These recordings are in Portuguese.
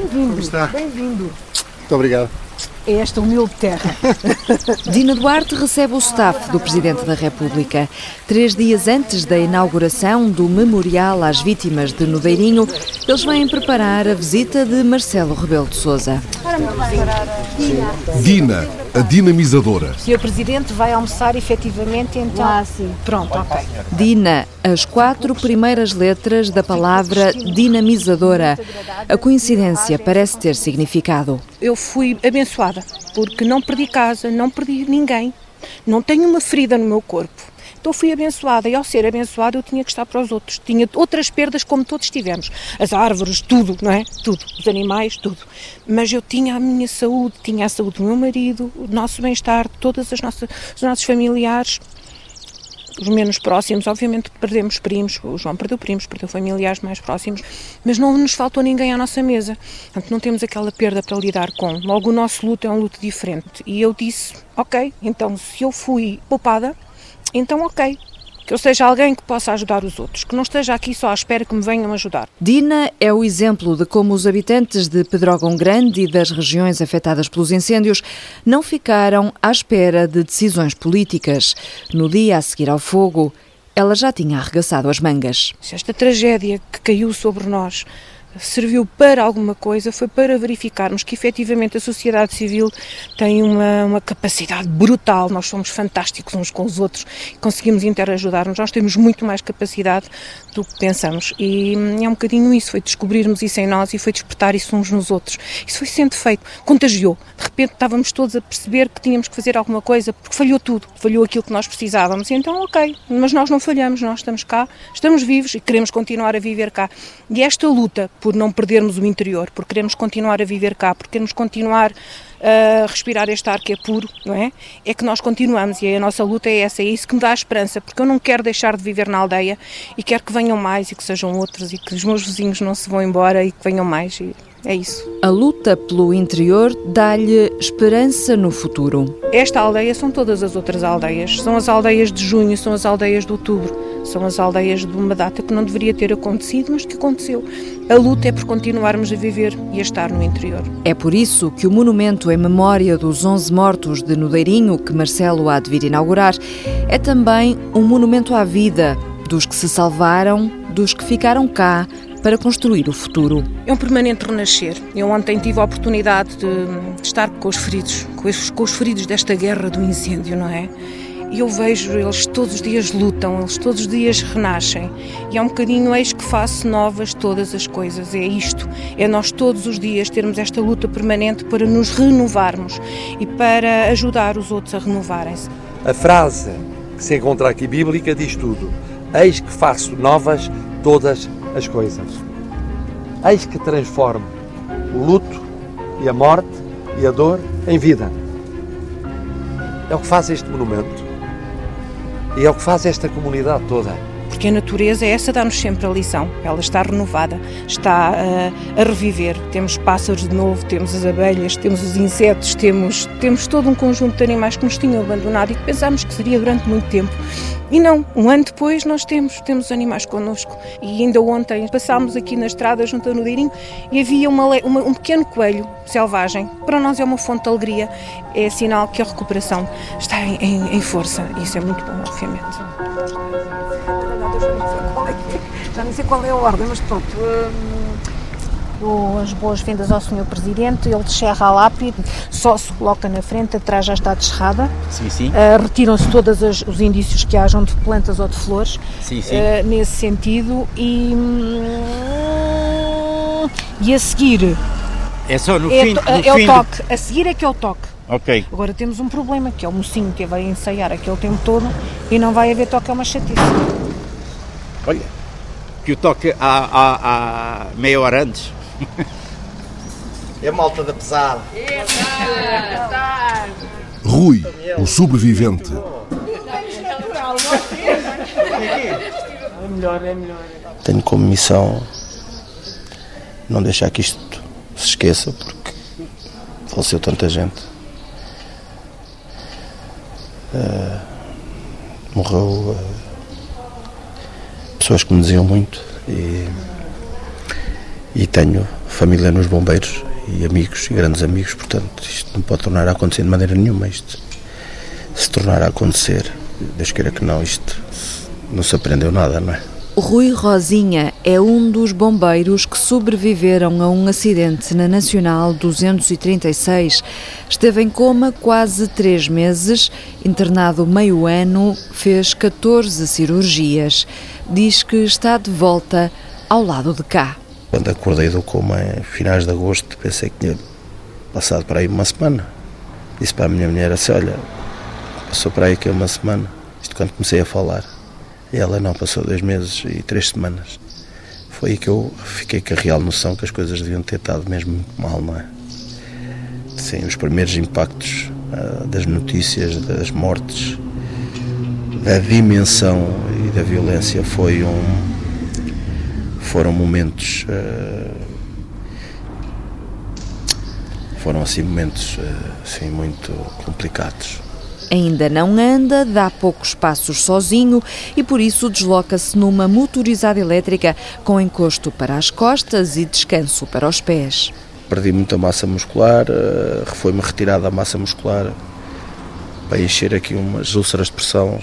Bem-vindo. está? Bem-vindo. Muito obrigado. É esta humilde terra. Dina Duarte recebe o staff do Presidente da República. Três dias antes da inauguração do Memorial às Vítimas de Nudeirinho, eles vêm preparar a visita de Marcelo Rebelo de Sousa. Dina, a dinamizadora. O Sr. Presidente vai almoçar efetivamente, então. Ah, sim. Pronto, ok. Dina, as quatro primeiras letras da palavra dinamizadora. A coincidência parece ter significado. Eu fui abençoada, porque não perdi casa, não perdi ninguém, não tenho uma ferida no meu corpo. Então fui abençoada e ao ser abençoada eu tinha que estar para os outros. Tinha outras perdas como todos tivemos. As árvores, tudo, não é? Tudo. Os animais, tudo. Mas eu tinha a minha saúde, tinha a saúde do meu marido, o nosso bem-estar, todas as nossas, os nossos familiares, os menos próximos, obviamente perdemos primos, o João perdeu primos, perdeu familiares mais próximos, mas não nos faltou ninguém à nossa mesa. Portanto, não temos aquela perda para lidar com. Logo, o nosso luto é um luto diferente. E eu disse, ok, então se eu fui poupada, então ok. Que eu seja alguém que possa ajudar os outros, que não esteja aqui só à espera que me venham ajudar. Dina é o exemplo de como os habitantes de Pedrógão Grande e das regiões afetadas pelos incêndios não ficaram à espera de decisões políticas. No dia a seguir ao fogo, ela já tinha arregaçado as mangas. Se esta tragédia que caiu sobre nós serviu para alguma coisa, foi para verificarmos que efetivamente a sociedade civil tem uma, uma capacidade brutal, nós somos fantásticos uns com os outros, conseguimos interajudar-nos, nós temos muito mais capacidade do que pensamos. E hum, é um bocadinho isso, foi descobrirmos isso em nós e foi despertar isso uns nos outros. Isso foi sendo feito, contagiou, de repente estávamos todos a perceber que tínhamos que fazer alguma coisa, porque falhou tudo, falhou aquilo que nós precisávamos, e então ok, mas nós não falhamos, nós estamos cá, estamos vivos e queremos continuar a viver cá. E esta luta por não perdermos o interior, por queremos continuar a viver cá, por queremos continuar a respirar este ar que é puro, não é? É que nós continuamos e a nossa luta é essa, é isso que me dá esperança, porque eu não quero deixar de viver na aldeia e quero que venham mais e que sejam outros e que os meus vizinhos não se vão embora e que venham mais. E é isso. A luta pelo interior dá-lhe esperança no futuro. Esta aldeia são todas as outras aldeias. São as aldeias de junho, são as aldeias de outubro. São as aldeias de uma data que não deveria ter acontecido, mas que aconteceu. A luta é por continuarmos a viver e a estar no interior. É por isso que o monumento em memória dos 11 mortos de Nudeirinho, que Marcelo há de vir inaugurar, é também um monumento à vida dos que se salvaram, dos que ficaram cá, para construir o futuro. É um permanente renascer. Eu ontem tive a oportunidade de estar com os feridos, com os, com os feridos desta guerra do incêndio, não é? E eu vejo, eles todos os dias lutam, eles todos os dias renascem. E é um bocadinho eis que faço novas todas as coisas. É isto. É nós todos os dias termos esta luta permanente para nos renovarmos e para ajudar os outros a renovarem-se. A frase que se encontra aqui bíblica diz tudo: Eis que faço novas todas as coisas. Eis que transformo o luto e a morte e a dor em vida. É o que faz este monumento. E é o que faz esta comunidade toda. Porque a natureza, essa dá-nos sempre a lição. Ela está renovada, está uh, a reviver. Temos pássaros de novo, temos as abelhas, temos os insetos, temos, temos todo um conjunto de animais que nos tinham abandonado e que pensámos que seria durante muito tempo. E não, um ano depois nós temos, temos animais connosco. E ainda ontem passámos aqui na estrada junto ao Nudeirinho e havia uma, uma, um pequeno coelho selvagem. Para nós é uma fonte de alegria, é sinal que a recuperação está em, em, em força. Isso é muito bom, obviamente. Já não sei qual é a ordem, mas pronto. Hum, dou as boas-vindas ao Sr. Presidente, ele descerra a lápide, só se coloca na frente, atrás já está descerrada. Sim, sim. Uh, Retiram-se todos os indícios que hajam de plantas ou de flores, Sim, sim. uh, nesse sentido. E, hum, e a seguir É só no é, fim, no é fim o do- toque, a seguir é que é o toque. Ok. Agora temos um problema, que é o mocinho que vai ensaiar aquele tempo todo e não vai haver toque, é uma chatice. Olha, que o toque há, há, há meia hora antes. É malta da pesada. Rui, o sobrevivente. Tenho como missão não deixar que isto se esqueça, porque faleceu tanta gente. Eh, morreu eh, pessoas que me diziam muito e, e tenho família nos bombeiros e amigos e grandes amigos, portanto isto não pode tornar a acontecer de maneira nenhuma. Isto se tornar a acontecer, Deus queira que não, isto não se aprendeu nada, não é? Rui Rosinha é um dos bombeiros que sobreviveram a um acidente na Nacional 236. Esteve em coma quase três meses, internado meio ano, fez 14 cirurgias. Diz que está de volta ao lado de cá. Quando acordei do coma em finais de agosto, pensei que tinha passado para aí uma semana. Disse para a minha mulher assim: Olha, passou para aí que é uma semana. Isto quando comecei a falar. E ela não, passou dois meses e três semanas. Foi aí que eu fiquei com a real noção que as coisas deviam ter estado mesmo muito mal, não é? Sim, os primeiros impactos uh, das notícias, das mortes, da dimensão e da violência foi um, foram momentos uh, foram assim momentos uh, assim muito complicados Ainda não anda, dá poucos passos sozinho e por isso desloca-se numa motorizada elétrica com encosto para as costas e descanso para os pés. Perdi muita massa muscular, eh, foi-me retirada a massa muscular para encher aqui umas úlceras de pressão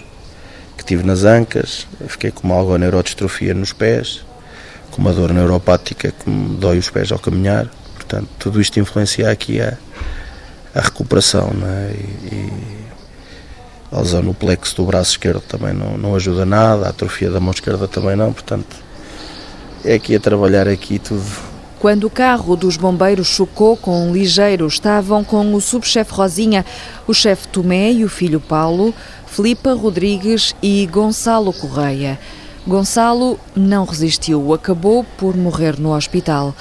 que tive nas ancas, fiquei com uma neurodistrofia nos pés, com uma dor neuropática que me dói os pés ao caminhar, portanto tudo isto influencia aqui a, a recuperação é? e, e a lesão no plexo do braço esquerdo também não, não ajuda nada, a atrofia da mão esquerda também não, portanto é aqui a trabalhar aqui tudo. Quando o carro dos bombeiros chocou com um ligeiro, estavam com o subchefe Rosinha, o chefe Tomé e o filho Paulo, Filipa Rodrigues e Gonçalo Correia. Gonçalo não resistiu, acabou por morrer no hospital.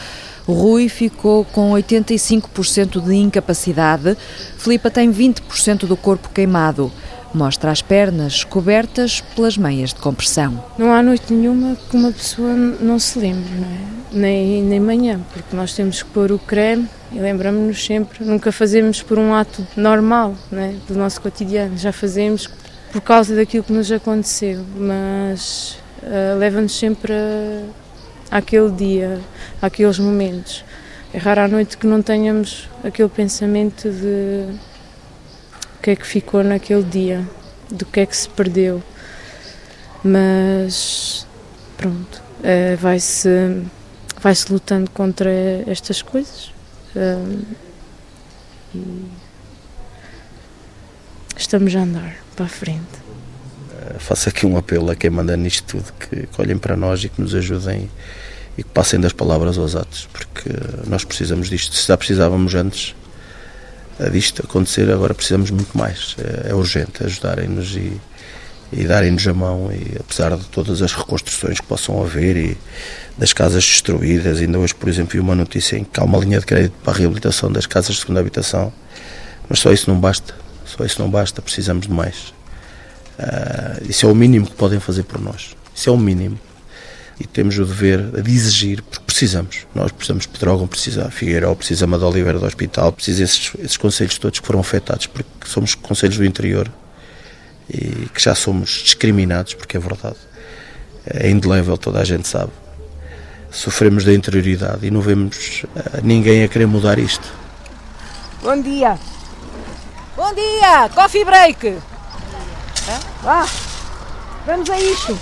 Rui ficou com 85% de incapacidade, Filipa tem 20% do corpo queimado. Mostra as pernas cobertas pelas meias de compressão. Não há noite nenhuma que uma pessoa não se lembre, não é? Nem, nem manhã, porque nós temos que pôr o creme e lembramos-nos sempre. Nunca fazemos por um ato normal não é? do nosso cotidiano, já fazemos por causa daquilo que nos aconteceu, mas uh, leva-nos sempre a, àquele dia, àqueles momentos. É raro à noite que não tenhamos aquele pensamento de que é que ficou naquele dia, do que é que se perdeu. Mas pronto, uh, vai-se vai -se lutando contra estas coisas. Uh, e estamos a andar para a frente. Uh, faço aqui um apelo a quem manda nisto tudo, que, que olhem para nós e que nos ajudem e que passem das palavras aos atos, porque nós precisamos disto. Se já precisávamos antes, disto acontecer, agora precisamos muito mais. É, é urgente ajudarem-nos e, e darem-nos a mão, e apesar de todas as reconstruções que possam haver e das casas destruídas, ainda hoje, por exemplo, vi uma notícia em que há uma linha de crédito para a reabilitação das casas de segunda habitação, mas só isso não basta, só isso não basta, precisamos de mais. Uh, isso é o mínimo que podem fazer por nós, isso é o mínimo e temos o dever de exigir, porque precisamos. Nós precisamos de Pedrógão, precisa Figueiró, precisa Amador Oliveira do Hospital, precisa esses, esses conselhos todos que foram afetados, porque somos conselhos do interior e que já somos discriminados, porque é verdade. É indelével, toda a gente sabe. Sofremos da interioridade e não vemos uh, ninguém a querer mudar isto. Bom dia! Bom dia! Coffee break! Vá! Vamos a isto!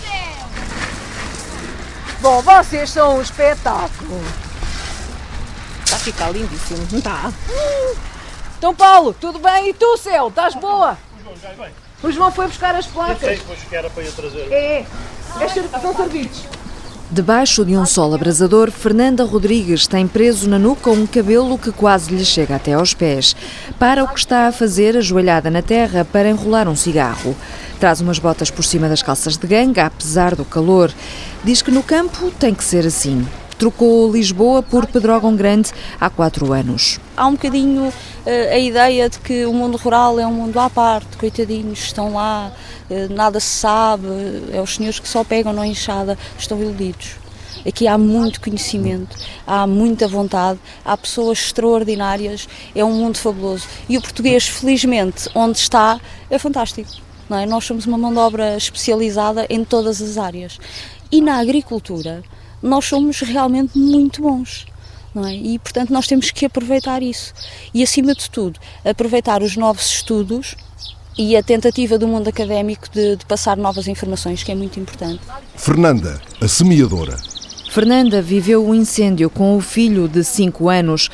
Bom, vocês são um espetáculo. Está a ficar lindíssimo, não está? Então, Paulo, tudo bem? E tu, Céu, estás boa? O João foi buscar as placas. Eu sei, que era para eu trazer. É, é, são servidos. Debaixo de um sol abrasador, Fernanda Rodrigues tem preso na nuca um cabelo que quase lhe chega até aos pés. Para o que está a fazer, ajoelhada na terra para enrolar um cigarro. Traz umas botas por cima das calças de ganga, apesar do calor. Diz que no campo tem que ser assim. Trocou Lisboa por Pedrógão Grande há quatro anos. Há um bocadinho uh, a ideia de que o mundo rural é um mundo à parte, coitadinhos, estão lá, uh, nada se sabe, é os senhores que só pegam na enxada, estão iludidos. Aqui há muito conhecimento, há muita vontade, há pessoas extraordinárias, é um mundo fabuloso. E o português, felizmente, onde está, é fantástico. Não é? Nós somos uma mão de obra especializada em todas as áreas. E na agricultura, nós somos realmente muito bons. não é? E, portanto, nós temos que aproveitar isso. E, acima de tudo, aproveitar os novos estudos e a tentativa do mundo académico de, de passar novas informações, que é muito importante. Fernanda, a semeadora. Fernanda viveu o um incêndio com o filho de 5 anos.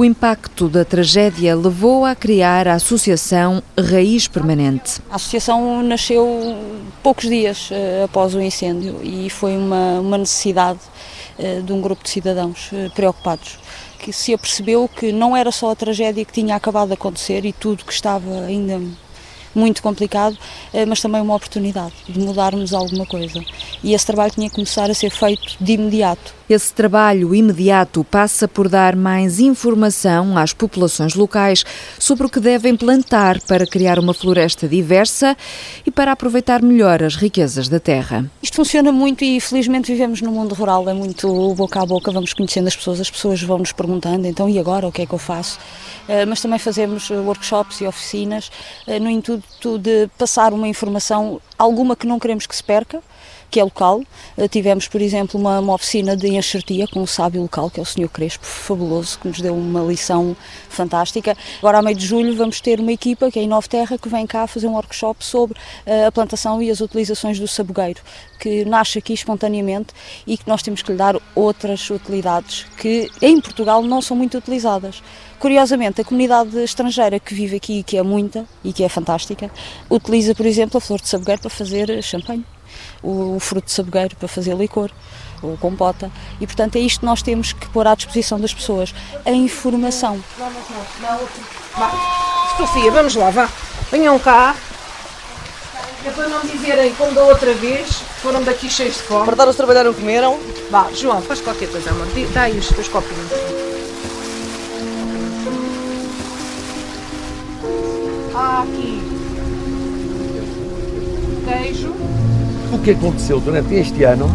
O impacto da tragédia levou-a a criar a Associação Raiz Permanente. A associação nasceu poucos dias uh, após o incêndio e foi uma, uma necessidade uh, de um grupo de cidadãos uh, preocupados que se apercebeu que não era só a tragédia que tinha acabado de acontecer e tudo que estava ainda muito complicado, eh, mas também uma oportunidade de mudarmos alguma coisa. E esse trabalho tinha que começar a ser feito de imediato. Esse trabalho imediato passa por dar mais informação às populações locais sobre o que devem plantar para criar uma floresta diversa e para aproveitar melhor as riquezas da terra. Isto funciona muito e felizmente vivemos no mundo rural, é muito boca a boca, vamos conhecendo as pessoas, as pessoas vão nos perguntando, então e agora o que é que eu faço? Eh, mas também fazemos workshops e oficinas eh, no intuito de passar uma informação, alguma que não queremos que se perca, que é local. Eh, tivemos, por exemplo, uma, uma oficina de enxertia com um sábio local, que é o Sr. Crespo, fabuloso, que nos deu uma lição fantástica. Agora, a meio de julho, vamos ter uma equipa, que é em Nova Terra, que vem cá fazer um workshop sobre uh, a plantação e as utilizações do sabogueiro, que nasce aqui espontaneamente e que nós temos que lhe dar outras utilidades que em Portugal não são muito utilizadas. Curiosamente, a comunidade estrangeira que vive aqui, que é muita e que é fantástica, utiliza, por exemplo, a flor de sabogueiro para fazer champanhe o, o fruto de sabogueiro para fazer licor ou compota. E, portanto, é isto que nós temos que pôr à disposição das pessoas, a informação. Sofia, vamos lá, vá. Venham cá. É para não dizerem como da outra vez, foram daqui cheios de fome. Fartaram-se trabalhar, não comeram? Vá, João, faz qualquer coisa, amor. Dá aí os teus copinhos. Há aqui queijo o que aconteceu durante este ano,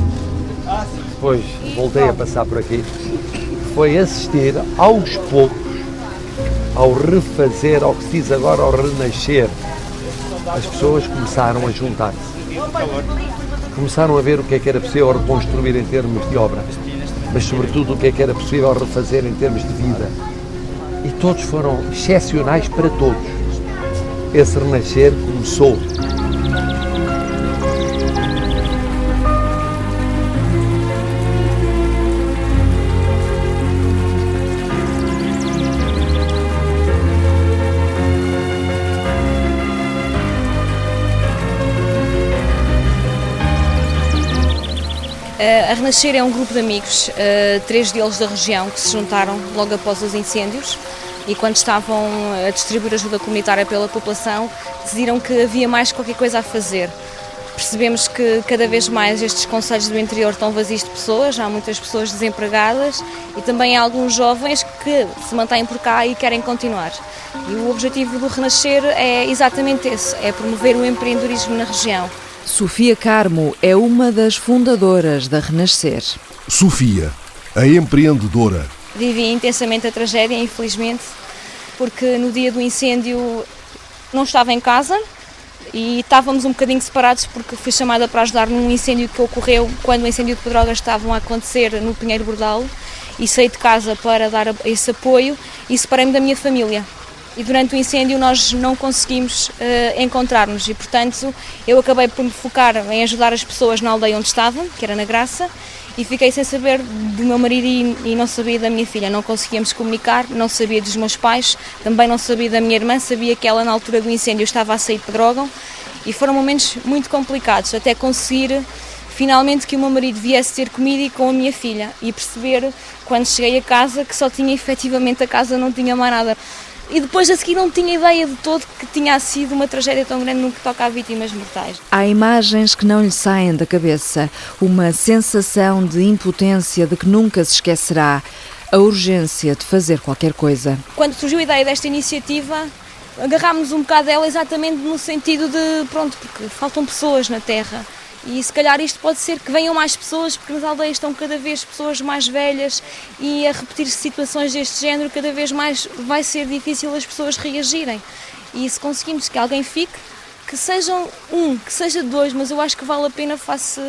depois voltei a passar por aqui, foi assistir aos poucos ao refazer, ao que se diz agora, ao renascer. As pessoas começaram a juntar-se. Começaram a ver o que é que era possível reconstruir em termos de obra, mas sobretudo o que é que era possível refazer em termos de vida. E todos foram excepcionais para todos. Esse renascer começou a Renascer é um grupo de amigos, uh, três deles da região, que se juntaram logo após os incêndios e quando estavam a distribuir ajuda comunitária pela população, decidiram que havia mais qualquer coisa a fazer. Percebemos que cada vez mais estes conselhos do interior estão vazios de pessoas, há muitas pessoas desempregadas e também há alguns jovens que se mantêm por cá e querem continuar. E o objetivo do Renascer é exatamente esse, é promover o empreendedorismo na região. Sofia Carmo é uma das fundadoras da Renascer. Sofia, a empreendedora. Vivi intensamente a tragédia, infelizmente, porque no dia do incêndio não estava em casa e estávamos um bocadinho separados porque fui chamada para ajudar num incêndio que ocorreu quando o incêndio de Pedrogas estavam a acontecer no Pinheiro Bordal e saí de casa para dar esse apoio e separei-me da minha família e durante o incêndio nós não conseguimos uh, encontrar-nos. E, portanto, eu acabei por me focar em ajudar as pessoas na aldeia onde estava, que era na Graça, e fiquei sem saber do meu marido e, e não sabia da minha filha. Não conseguíamos comunicar, não sabia dos meus pais, também não sabia da minha irmã, sabia que ela, na altura do incêndio, estava a sair de Pedrógão e foram momentos muito complicados até conseguir finalmente que o meu marido viesse ter comigo e com a minha filha. E perceber quando cheguei a casa que só tinha efetivamente a casa, não tinha mais nada e depois a seguir não tinha ideia de todo que tinha sido uma tragédia tão grande no que toca a vítimas mortais. Há imagens que não lhe saem da cabeça, uma sensação de impotência de que nunca se esquecerá, a urgência de fazer qualquer coisa. Quando surgiu a ideia desta iniciativa, agarrámos um bocado dela exatamente no sentido de, pronto, porque faltam pessoas na Terra e se calhar isto pode ser que venham mais pessoas, porque nas aldeias estão cada vez pessoas mais velhas e a repetir situações deste género, cada vez mais vai ser difícil as pessoas reagirem. E se conseguimos que alguém fique, que sejam um, que seja dois, mas eu acho que vale a pena face,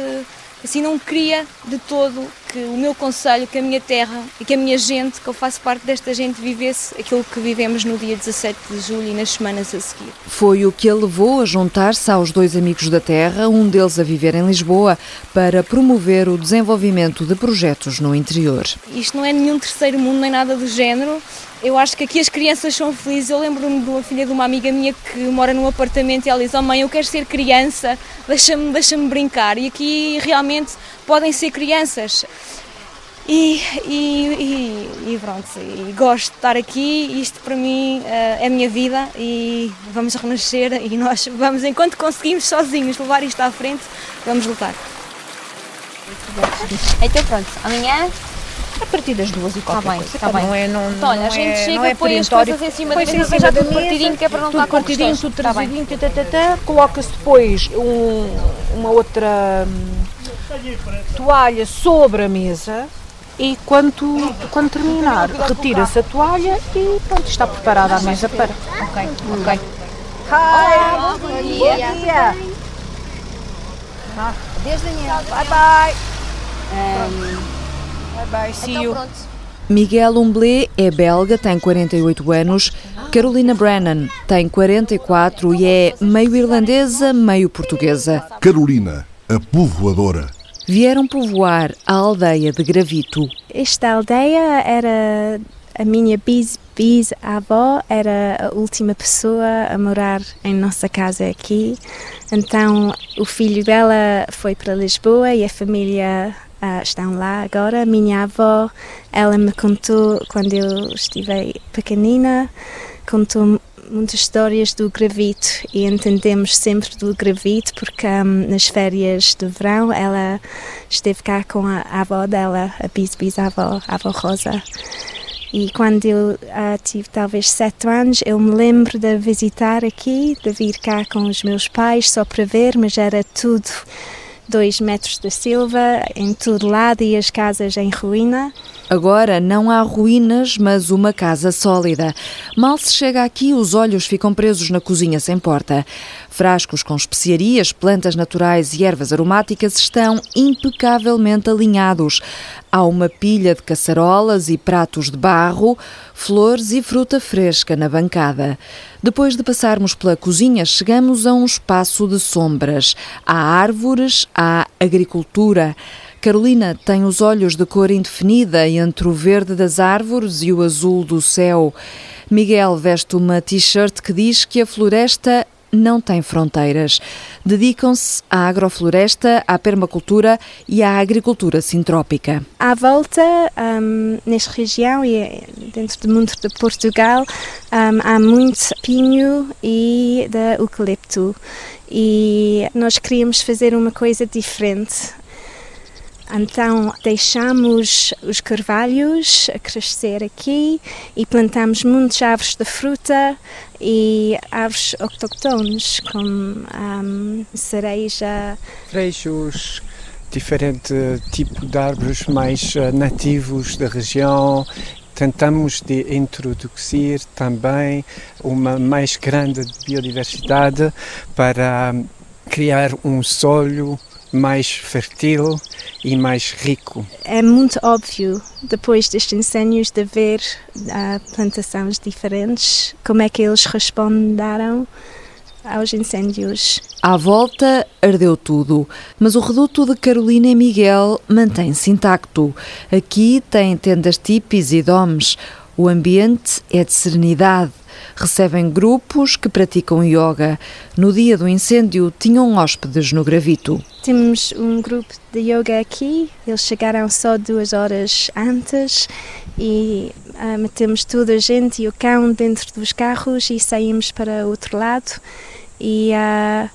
assim não queria de todo que o meu conselho, que a minha terra e que a minha gente, que eu faço parte desta gente, vivesse aquilo que vivemos no dia 17 de julho e nas semanas a seguir. Foi o que a levou a juntar-se aos dois amigos da terra, um deles a viver em Lisboa, para promover o desenvolvimento de projetos no interior. Isto não é nenhum terceiro mundo nem nada do género. Eu acho que aqui as crianças são felizes. Eu lembro-me de uma filha de uma amiga minha que mora num apartamento e ela diz: Oh mãe, eu quero ser criança, deixa-me deixa brincar. E aqui realmente podem ser crianças. E, e, e, e pronto, e gosto de estar aqui. Isto para mim uh, é a minha vida e vamos renascer. E nós vamos, enquanto conseguimos sozinhos levar isto à frente, vamos lutar. Então pronto, amanhã a partir das duas e qualquer tá bem, coisa. Tá bem. Não é, não, então, olha, a gente é, chega, é põe as coisas em cima da mesa, em cima tudo da mesa, partidinho, que é para não tudo estar com partidinho, tudo Tá bem. tá, tá, tá, tá. coloca-se depois um, uma outra hum, toalha sobre a mesa e quando, quando terminar, retira-se a toalha e pronto, está preparada a mesa para. Ok, ok. Hi, bom dia. dia. Adeus, Daniel. Bye bye. Um, Bye bye, see you. Miguel Umblé é belga, tem 48 anos. Carolina Brennan tem 44 e é meio irlandesa, meio portuguesa. Carolina, a povoadora. Vieram povoar a aldeia de Gravito. Esta aldeia era a minha bis bis-avó, era a última pessoa a morar em nossa casa aqui. Então o filho dela foi para Lisboa e a família ah, estão lá agora. Minha avó, ela me contou quando eu estive pequenina, contou muitas histórias do Gravito e entendemos sempre do Gravito porque um, nas férias de verão ela esteve cá com a, avó dela, a bis-bisavó, a avó Rosa. E quando eu ah, tive talvez sete anos, eu me lembro de visitar aqui, de vir cá com os meus pais só para ver, mas era tudo dois metros da Silva, em todo lado e as casas em ruína. Agora não há ruínas, mas uma casa sólida. Mal se chega aqui, os olhos ficam presos na cozinha sem porta. Frascos com especiarias, plantas naturais e ervas aromáticas estão impecavelmente alinhados. Há uma pilha de caçarolas e pratos de barro, flores e fruta fresca na bancada. Depois de passarmos pela cozinha, chegamos a um espaço de sombras. Há árvores, há agricultura. Carolina tem os olhos de cor indefinida entre o verde das árvores e o azul do céu. Miguel veste uma t-shirt que diz que a floresta não tem fronteiras. Dedicam-se à agrofloresta, à permacultura e à agricultura sintrópica. À volta, um, nesta região e dentro do mundo de Portugal, um, há muito pinho e de eucalipto. E nós queríamos fazer uma coisa diferente. Então deixamos os carvalhos crescer aqui e plantamos muitas árvores de fruta e árvores autóctones como um, cereja. Freixos, diferente tipo de árvores mais uh, nativos da região. Tentamos de introduzir também uma mais grande biodiversidade para criar um solo mais fértil e mais rico. É muito óbvio, depois destes incêndios, de ver uh, plantações diferentes, como é que eles responderam aos incêndios. À volta ardeu tudo, mas o reduto de Carolina e Miguel mantém-se intacto. Aqui tem tendas tipis e domes. O ambiente é de serenidade. Recebem grupos que praticam yoga. No dia do incêndio, tinham hóspedes no Gravito. Temos um grupo de yoga aqui. Eles chegaram só duas horas antes e uh, metemos toda a gente e o cão dentro dos carros e saímos para outro lado. E uh,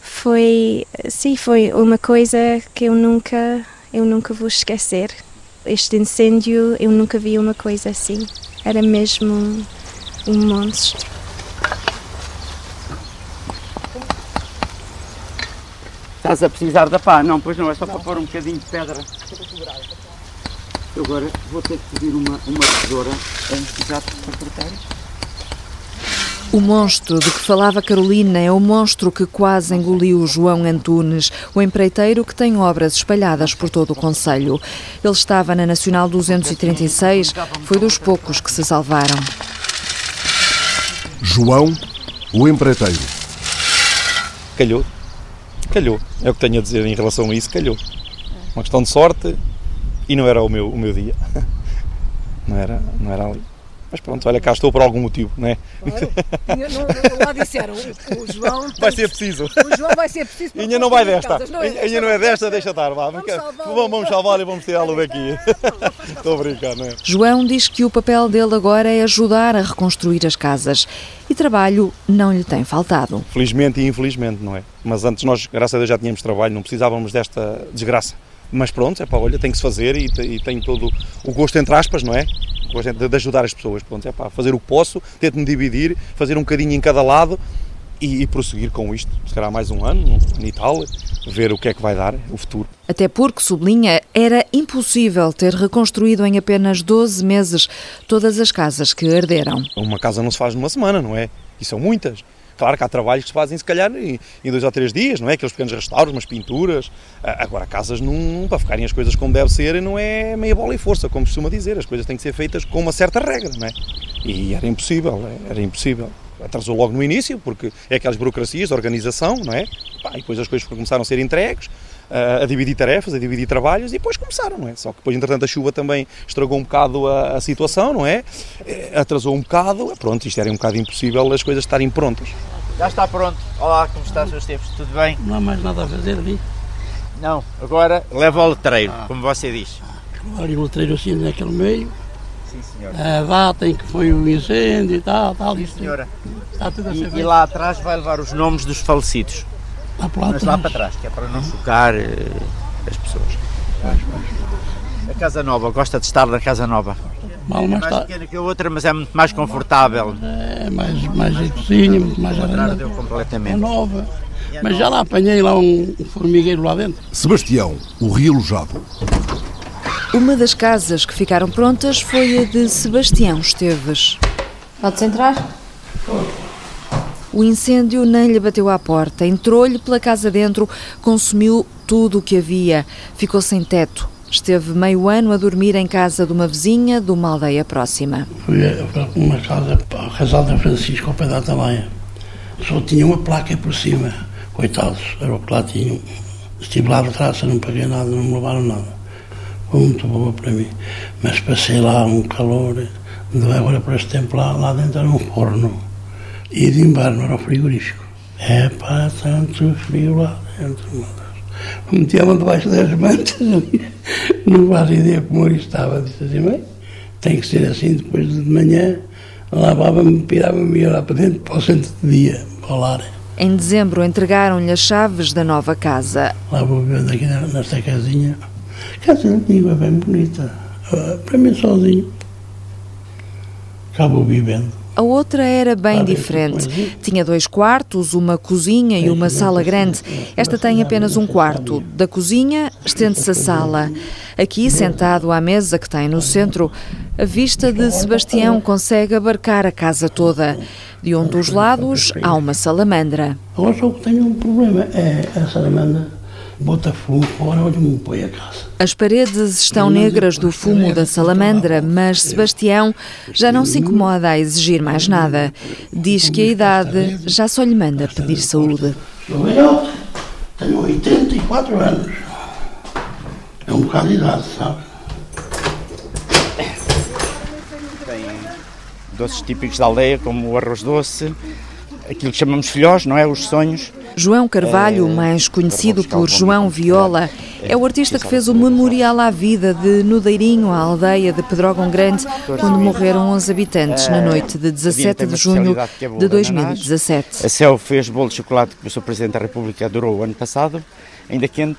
foi, sim, foi uma coisa que eu nunca, eu nunca vou esquecer. Este incêndio, eu nunca vi uma coisa assim. Era mesmo um, monstro. Estás a precisar da pá? Não, pois não, é só para pôr um bocadinho de pedra. Eu agora vou ter que pedir uma, uma tesoura. Para cortar isto? O monstro de que falava Carolina é o monstro que quase engoliu João Antunes, o empreiteiro que tem obras espalhadas por todo o Conselho. Ele estava na Nacional 236, foi dos poucos que se salvaram. João, o empreiteiro. Calhou. Calhou. É o que tenho a dizer em relação a isso, calhou. Uma questão de sorte e não era o meu, o meu dia. Não era, não era ali. Mas pronto, olha, cá estou por algum motivo, não é? Claro. Lá disseram, o, o João. Vai ser preciso. O João vai ser preciso. para Ainda não vai desta. casas. Não, Ainda não é desta, deixa estar. Vá. Vamos, vamos, vamos salvar e vamos tirá-lo daqui. Estou a brincar, não é? João diz que o papel dele agora é ajudar a reconstruir as casas e trabalho não lhe tem faltado. Felizmente e infelizmente, não é? Mas antes nós, graças a Deus, já tínhamos trabalho, não precisávamos desta desgraça. Mas pronto, é pá, olha, tem que se fazer e, e tenho todo o gosto, entre aspas, não é? Gosto de, de ajudar as pessoas. Pronto, é pá, fazer o que posso, tento-me dividir, fazer um bocadinho em cada lado e, e prosseguir com isto. Se calhar mais um ano, um ano e tal, ver o que é que vai dar o futuro. Até porque, sublinha, era impossível ter reconstruído em apenas 12 meses todas as casas que arderam. Uma casa não se faz numa semana, não é? E são muitas. Claro que há trabalhos que se fazem, se calhar, em, em dois ou três dias, não é? Aqueles pequenos restauros, umas pinturas. Ah, Agora, casas, não, para ficarem as coisas como deve ser, não é meia bola e força, como costuma dizer. As coisas têm que ser feitas com uma certa regra, não é? E era impossível, é, era impossível. Atrasou logo no início, porque é aquelas burocracias de organização, não é? E depois as coisas começaram a ser entregues, a dividir tarefas, a dividir trabalhos, e depois começaram, não é? Só que depois, entretanto, a chuva também estragou um bocado a, a situação, não é? Eh, Atrasou um bocado, pronto, isto era um bocado impossível as coisas estarem prontas. Já está pronto. Olá, como está, Sr. Esteves? Tudo bem? Não há mais nada a fazer ali. Não, agora leva ao letreiro, como você diz. Ali o letreiro assim naquele meio. Sim, senhor. A data em que foi o incêndio e tal, tal. Sim, isto senhora. Está tudo a ser E, e lá atrás vai levar os nomes dos falecidos. Lá para lá Mas lá para trás, que é para não chocar eh, as pessoas. A Casa Nova, gosta de estar na Casa Nova? Mal, é mas mais está. pequena que a outra, mas é muito mais confortável. É mais, mais jeitozinho, muito mais completamente. É nova. Mas já lá apanhei lá um formigueiro lá dentro. Sebastião, o realojado. Uma das casas que ficaram prontas foi a de Sebastião Esteves. Podes entrar? O incêndio nem lhe bateu à porta, entrou-lhe pela casa dentro, consumiu tudo o que havia, ficou sem teto. Esteve meio ano a dormir em casa de uma vizinha de uma aldeia próxima. Fui a a uma casa para o casal da Francisco ao pé da Atalaia. Só tinha uma placa por cima. Coitados, era o que lá tinham. Estive lá de eu não paguei nada, não me levaram nada. Foi muito boa para mim. Mas passei lá um calor. Agora para este tempo lá, lá dentro era um forno. E de inverno era o frigorífico. É pá, tanto frio lá dentro, meu Deus. Metia-me debaixo das mantas ali. Não faz ideia como eu estava. Disse assim, bem, tem que ser assim depois de manhã. Lavava-me, pirava-me e ia lá para dentro para o centro de dia, para o lar. Em dezembro entregaram-lhe as chaves da nova casa. Lá vou vivendo aqui nesta casinha. Casa antiga, bem bonita. Ah, Para mim sozinho. Vou vivendo. A outra era bem Ah, diferente. Tinha dois quartos, uma cozinha e uma sala grande. Esta tem apenas um quarto. Da cozinha estende-se a sala. Aqui, sentado à mesa que tem no centro, a vista de Sebastião consegue abarcar a casa toda. De um dos lados há uma salamandra. Agora só que tenho um problema. É a salamandra bota fumo fora onde me põe a casa. As paredes estão negras do fumo da salamandra, mas Sebastião já não se incomoda a exigir mais nada. Diz que a idade já só lhe manda pedir saúde. Sou velhote, tenho 84 anos. É um bocado de idade, sabe? Tem doces típicos da aldeia, como o arroz doce, aquilo que chamamos filhós, não é? Os sonhos. João Carvalho, É, mais conhecido por João Viola, é o artista que fez o memorial à vida de Nudeirinho, a aldeia de Pedrógão Grande, quando morreram 11 habitantes na noite de 17 de junho de 2017. A CEL fez bolo de chocolate que o Sr. Presidente da República adorou o ano passado, ainda quente.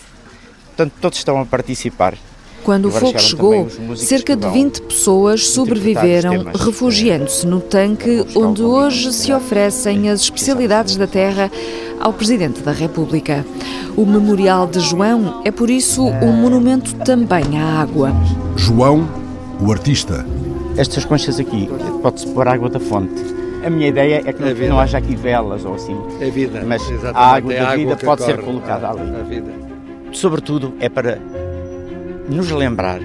Portanto, todos estão a participar. Quando o fogo chegou, cerca de vão 20 pessoas sobreviveram, eh, refugiando-se no tanque onde hoje se oferecem as especialidades da terra ao Presidente da República. O Memorial de João é, por isso, um monumento também à água. João, o artista. Estas conchas aqui, pode-se pôr água da fonte. A minha ideia é que A vida. não haja aqui velas ou assim. É vida. Mas Exatamente, a água é da vida água pode ser colocada ali. A vida. Sobretudo é para nos lembrar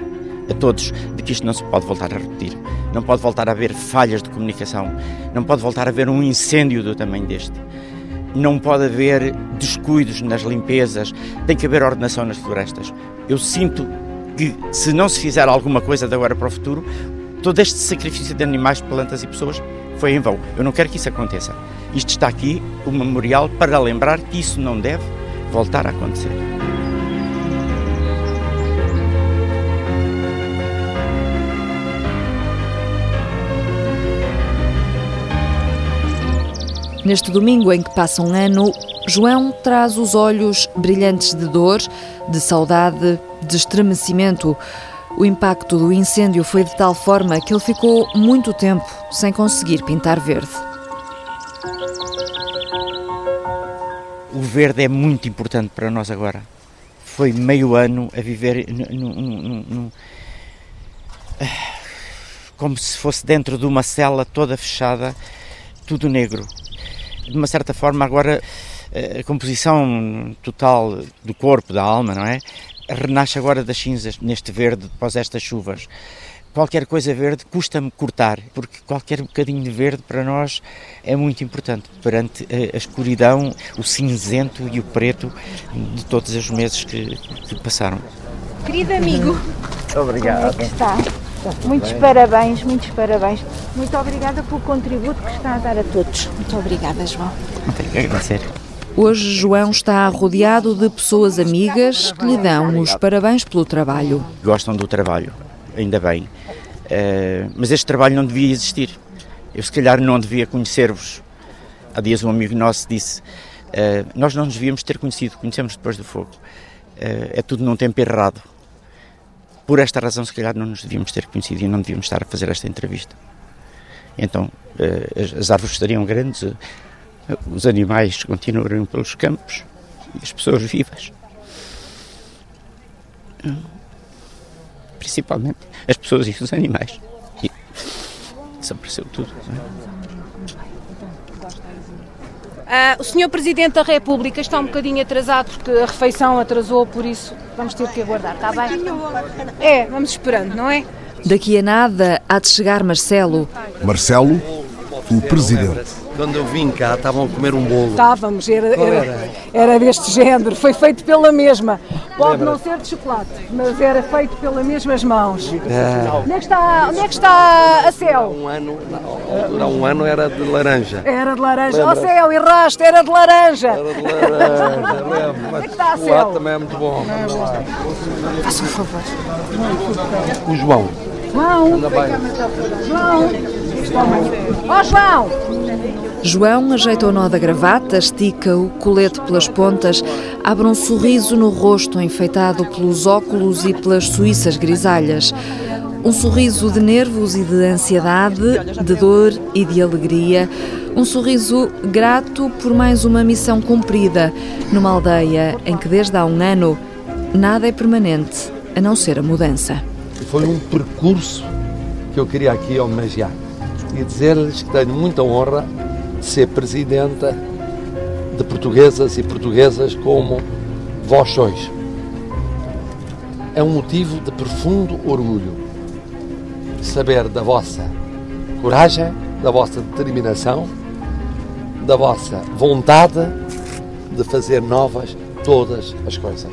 a todos de que isto não se pode voltar a repetir. Não pode voltar a haver falhas de comunicação. Não pode voltar a haver um incêndio do tamanho deste. Não pode haver descuidos nas limpezas. Tem que haver ordenação nas florestas. Eu sinto que se não se fizer alguma coisa de agora para o futuro, todo este sacrifício de animais, plantas e pessoas foi em vão. Eu não quero que isso aconteça. Isto está aqui, o memorial, para lembrar que isso não deve voltar a acontecer. Neste domingo em que passa um ano, João traz os olhos brilhantes de dor, de saudade, de estremecimento. O impacto do incêndio foi de tal forma que ele ficou muito tempo sem conseguir pintar verde. O verde é muito importante para nós agora. Foi meio ano a viver nu- nu- nu- nu- nu- ah, como se fosse dentro de uma cela toda fechada, tudo negro. De uma certa forma, agora eh, a composição total do corpo, da alma, não é? Renasce agora das cinzas neste verde após estas chuvas. Qualquer coisa verde custa-me cortar, porque qualquer bocadinho de verde para nós é muito importante perante a, a escuridão, o cinzento e o preto de todos os meses que, que passaram. Querido amigo, Obrigado. como é que está? Muitos parabéns, muitos parabéns. Muito obrigada pelo contributo que está a dar a todos. Muito obrigada, João. Não tenho que agradecer. Hoje, João está rodeado de pessoas amigas que lhe dão os parabéns pelo trabalho. Gostam do trabalho, ainda bem. Eh, mas este trabalho não devia existir. Eu, se calhar, não devia conhecer-vos. Há dias, um amigo nosso disse: eh, Nós não nos devíamos ter conhecido, conhecemos depois do fogo. Eh, é tudo num tempo errado. Por esta razão, se calhar, não nos devíamos ter conhecido e não devíamos estar a fazer esta entrevista. Então, eh, as, árvores estariam grandes, eh, os animais continuariam pelos campos e as pessoas vivas. Principalmente as pessoas e os animais. E desapareceu tudo. não é? Ah, o Sr. Presidente da República está um bocadinho atrasado porque a refeição atrasou, por isso vamos ter que aguardar, está bem? É, vamos esperando, não é? Daqui a nada há de chegar Marcelo. Marcelo, o presidente. Quando eu vim cá, estavam a comer um bolo. Estávamos, era, era, era? deste género, foi feito pela mesma. Pode não ser de chocolate, mas era feito pelas mesmas mãos. É. Onde é que está, onde é que está a Céu? Um ano, há um ano era de laranja. Era de laranja. Ó Lembra? Céu, erraste, era de laranja. Era de laranja, lembro. Onde é que está a O Céu? chocolate também é muito bom. Faça um favor. O João. João. João. Ó João. João ajeita o nó da gravata, estica o colete pelas pontas, abre um sorriso no rosto enfeitado pelos óculos e pelas suíças grisalhas. Um sorriso de nervos e de ansiedade, de dor e de alegria. Um sorriso grato por mais uma missão cumprida numa aldeia em que desde há um ano nada é permanente a não ser a mudança. Foi um percurso que eu queria aqui homenagear e dizer-lhes que tenho muita honra de ser presidenta de portuguesas e portuguesas como vós sois. É um motivo de profundo orgulho saber da vossa coragem, da vossa determinação, da vossa vontade de fazer novas todas as coisas.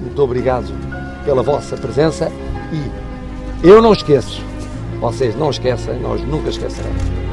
Muito obrigado pela vossa presença e eu não esqueço, vocês não esquecem, nós nunca esqueceremos.